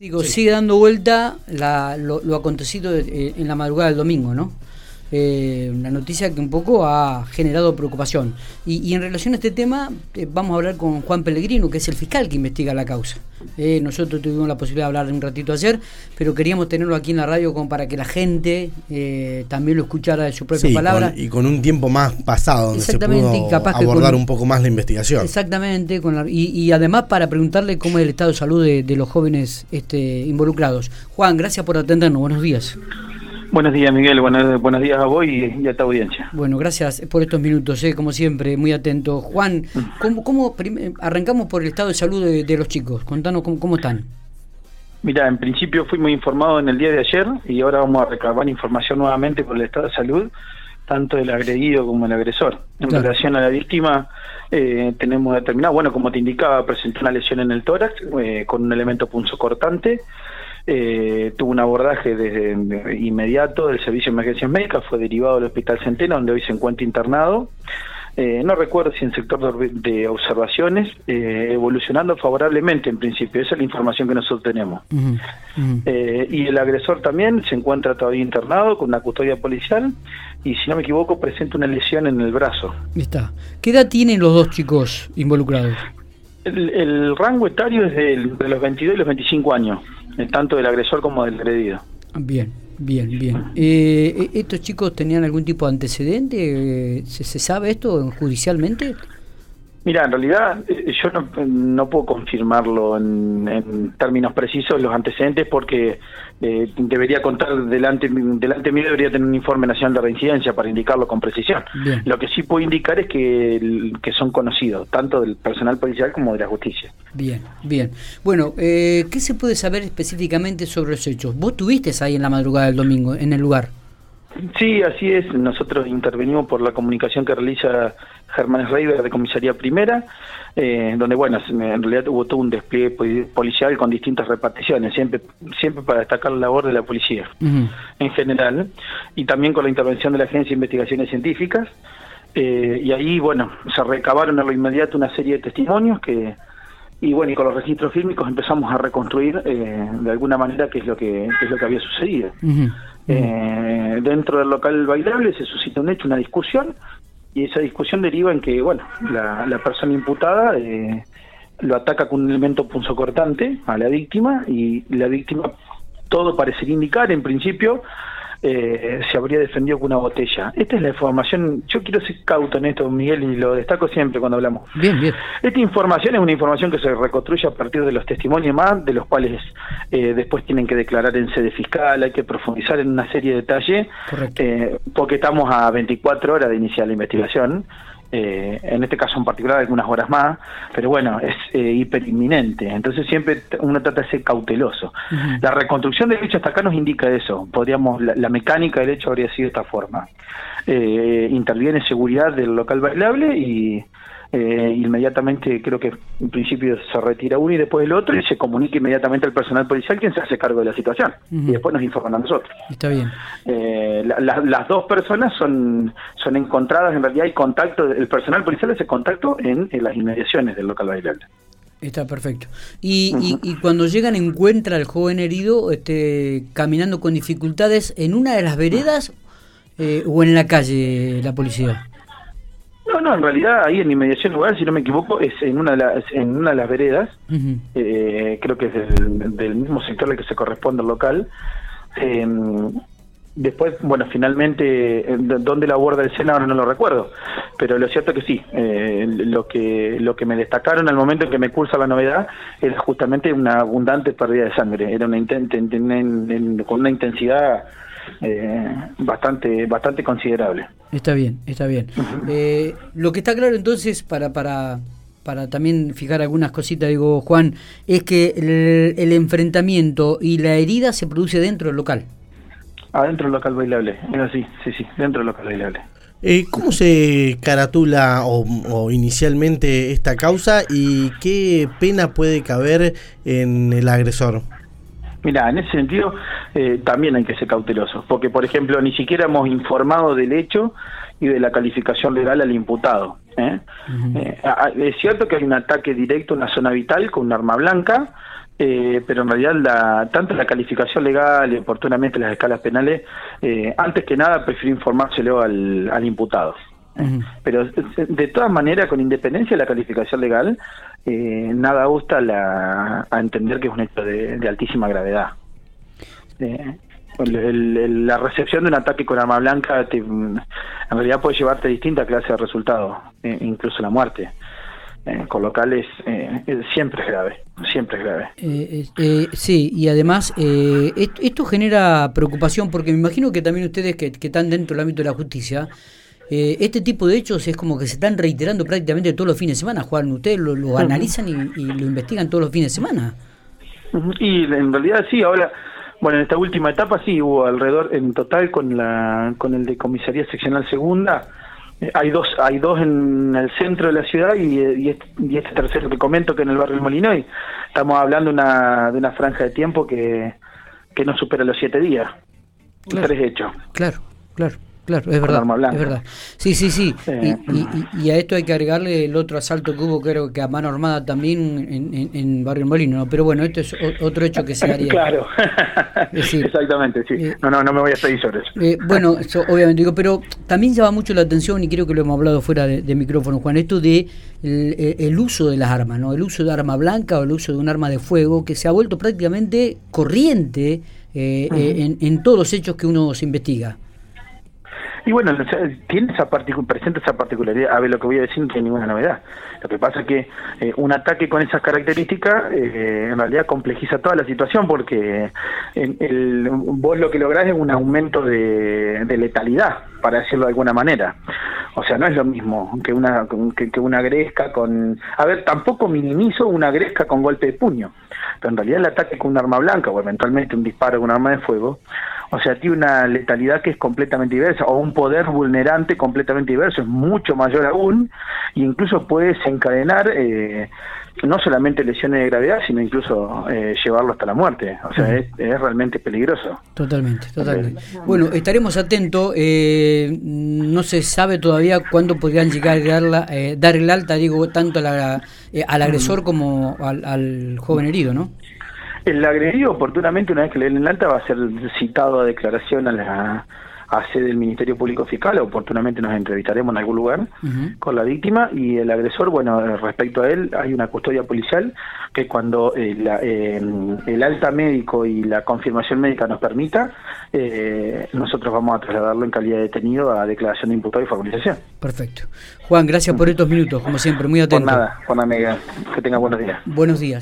Digo, sigue dando vuelta lo, acontecido eh, en la madrugada del domingo, ¿no? Eh, una noticia que un poco ha generado preocupación. Y, en relación a este tema, eh, vamos a hablar con Juan Pellegrino, que es el fiscal que investiga la causa. Eh, nosotros tuvimos la posibilidad de hablar un ratito ayer, pero queríamos tenerlo aquí en la radio como para que la gente también lo escuchara de su propia palabra. y con un tiempo más pasado, donde se pudo capaz abordar un poco más la investigación. Exactamente, con y, además para preguntarle cómo es el estado de salud de, de los jóvenes este, involucrados. Juan, gracias por atendernos. Buenos días. Buenos días, Miguel. Buenos, buenos días a vos y, a tu audiencia. Bueno, gracias por estos minutos, eh, como siempre, muy atento. Juan, ¿cómo, cómo arrancamos por el estado de salud de, los chicos? Contanos cómo, están. Mira, en principio fui muy informado en el día de ayer y ahora vamos a recabar información nuevamente por el estado de salud, tanto del agredido como el agresor. En relación a la víctima, eh, tenemos determinado, bueno, como te indicaba, presentó una lesión en el tórax eh, con un elemento punzocortante. Eh, tuvo un abordaje desde inmediato del Servicio de Emergencias Médicas, fue derivado al Hospital Centeno, donde hoy se encuentra internado. Eh, no recuerdo si en sector de, observaciones, eh, evolucionando favorablemente en principio, esa es la información que nosotros tenemos. Eh, y el agresor también se encuentra todavía internado con una custodia policial y si no me equivoco presenta una lesión en el brazo. Está. ¿Qué edad tienen los dos chicos involucrados? El, rango etario es de, de los 22 y los 25 años tanto del agresor como del agredido. Bien, bien, bien. Eh, eh, ¿Estos chicos tenían algún tipo de antecedente? ¿Se, se sabe esto judicialmente? Mira, en realidad eh, yo no, puedo confirmarlo en, términos precisos los antecedentes porque eh, debería contar delante delante mío debería tener un informe nacional de reincidencia para indicarlo con precisión. Lo que sí puedo indicar es que, que son conocidos tanto del personal policial como de la justicia. Bien, bien. Bueno, eh, ¿qué se puede saber específicamente sobre los hechos? Vos tuviste ahí en la madrugada del domingo en el lugar. Sí, así es. Nosotros intervenimos por la comunicación que realiza Germán Reiber de Comisaría Primera, eh, donde, bueno, en realidad hubo todo un despliegue policial con distintas reparticiones, siempre siempre para destacar la labor de la policía en general, y también con la intervención de la Agencia de Investigaciones Científicas. Eh, y ahí, bueno, se recabaron a lo inmediato una serie de testimonios que y bueno y con los registros fílmicos empezamos a reconstruir eh, de alguna manera qué es lo que qué es lo que había sucedido eh, dentro del local bailable se suscita un hecho una discusión y esa discusión deriva en que bueno la, la persona imputada eh, lo ataca con un elemento punzocortante a la víctima y la víctima todo parecería indicar en principio eh, se habría defendido con una botella. Esta es la información, yo quiero ser cauto en esto, Miguel, y lo destaco siempre cuando hablamos. Bien, bien. Esta información es una información que se reconstruye a partir de los testimonios más, de los cuales eh, después tienen que declarar en sede fiscal, hay que profundizar en una serie de detalles, eh, porque estamos a 24 horas de iniciar la investigación. Eh, en este caso en particular algunas horas más, pero bueno, es eh, hiperinminente, entonces siempre uno trata de ser cauteloso. La reconstrucción del hecho hasta acá nos indica eso, podríamos, la, mecánica del hecho habría sido de esta forma. Eh, interviene seguridad del local bailable y eh, inmediatamente creo que en principio se retira uno y después el otro y se comunica inmediatamente al personal policial quien se hace cargo de la situación y después nos informan a nosotros. Está bien. Eh, las dos personas son, son encontradas, en realidad hay contacto, el personal policial hace contacto en, las inmediaciones del local bailable. Está perfecto. Y, y, cuando llegan encuentra al joven herido este, caminando con dificultades en una de las veredas eh, o en la calle la policía. No, no, en realidad ahí en inmediación lugar, si no me equivoco, es en una de las, en una de las veredas, eh, creo que es del, mismo sector al que se corresponde al local. Em, después, bueno, finalmente, ¿dónde la aborda el Senado? No lo recuerdo, pero lo cierto es que sí, eh, lo que lo que me destacaron al momento en que me cursa la novedad era justamente una abundante pérdida de sangre, era una con una intensidad eh, bastante bastante considerable. Está bien, está bien. Eh, lo que está claro entonces, para, para, para también fijar algunas cositas, digo, Juan, es que el, enfrentamiento y la herida se produce dentro del local. Adentro del local bailable, es así, sí, sí, dentro del local bailable. Eh, ¿Cómo se caratula o, inicialmente esta causa y qué pena puede caber en el agresor? Mira, en ese sentido eh, también hay que ser cautelosos, porque por ejemplo ni siquiera hemos informado del hecho y de la calificación legal al imputado. ¿eh? Eh, es cierto que hay un ataque directo en la zona vital con un arma blanca, eh, pero en realidad la, tanto la calificación legal y oportunamente las escalas penales, antes que nada prefiero informárselo al, al imputado. Pero de todas maneras, con independencia de la calificación legal, eh, nada gusta la, a entender que es un hecho de, altísima gravedad. la recepción de un ataque con arma blanca en realidad puede llevarte a distintas clases de resultados, incluso la muerte eh, con locales eh, siempre es grave, siempre es grave. Eh, eh, sí, y además esto, genera preocupación porque me imagino que también ustedes que, están dentro del ámbito de la justicia, este tipo de hechos es como que se están reiterando prácticamente todos los fines de semana, Juan, ustedes lo, analizan y, lo investigan todos los fines de semana. Y en realidad sí, ahora... Bueno, en esta última etapa sí hubo alrededor, en total con la con el de comisaría seccional segunda, hay dos hay dos en el centro de la ciudad y, este, y este tercero que comento que en el barrio del y estamos hablando una, de una franja de tiempo que, que no supera los siete días. Tres hechos. Claro claro Claro, es verdad, es verdad. Sí, sí, sí. y, a esto hay que agregarle el otro asalto que hubo, creo que a mano armada también en, en, Barrio Molino. Pero bueno, este es otro hecho que se haría. claro. Exactamente, sí. Eh, no, no, no me voy a seguir sobre eso. Eh, bueno, obviamente digo, pero también llama mucho la atención, y creo que lo hemos hablado fuera de, micrófono, Juan, esto de el, uso de las armas, ¿no? El uso de arma blanca o el uso de un arma de fuego que se ha vuelto prácticamente corriente eh, en, en todos los hechos que uno se investiga. Y bueno, tiene esa presenta esa particularidad. A ver, lo que voy a decir no tiene ninguna novedad. Lo que pasa es que eh, un ataque con esas características eh, en realidad complejiza toda la situación porque el, vos lo que lográs es un aumento de, letalidad, para decirlo de alguna manera. O sea, no es lo mismo que una que, que, una gresca con... A ver, tampoco minimizo una gresca con golpe de puño, pero en realidad el ataque con un arma blanca o eventualmente un disparo con un arma de fuego o sea, tiene una letalidad que es completamente diversa, o un poder vulnerante completamente diverso, es mucho mayor aún, e incluso puede desencadenar eh, no solamente lesiones de gravedad, sino incluso eh, llevarlo hasta la muerte. O sea, es, realmente peligroso. Totalmente, totalmente. Bueno, estaremos atentos. Eh, no se sabe todavía cuándo podrían llegar a dar, dar el alta, digo, tanto al agresor como al, al joven herido, ¿no? El agredido, oportunamente, una vez que le den el alta, va a ser citado a declaración a la a sede del Ministerio Público Fiscal, oportunamente nos entrevistaremos en algún lugar con la víctima y el agresor, bueno, respecto a él hay una custodia policial que cuando eh, eh, el alta médico y la confirmación médica nos permita, eh, nosotros vamos a trasladarlo en calidad de detenido a declaración de imputado y formalización. Perfecto. Juan, gracias por estos minutos, como siempre, muy atento. Por nada, Juan Amiga, que tenga buenos días. Buenos días.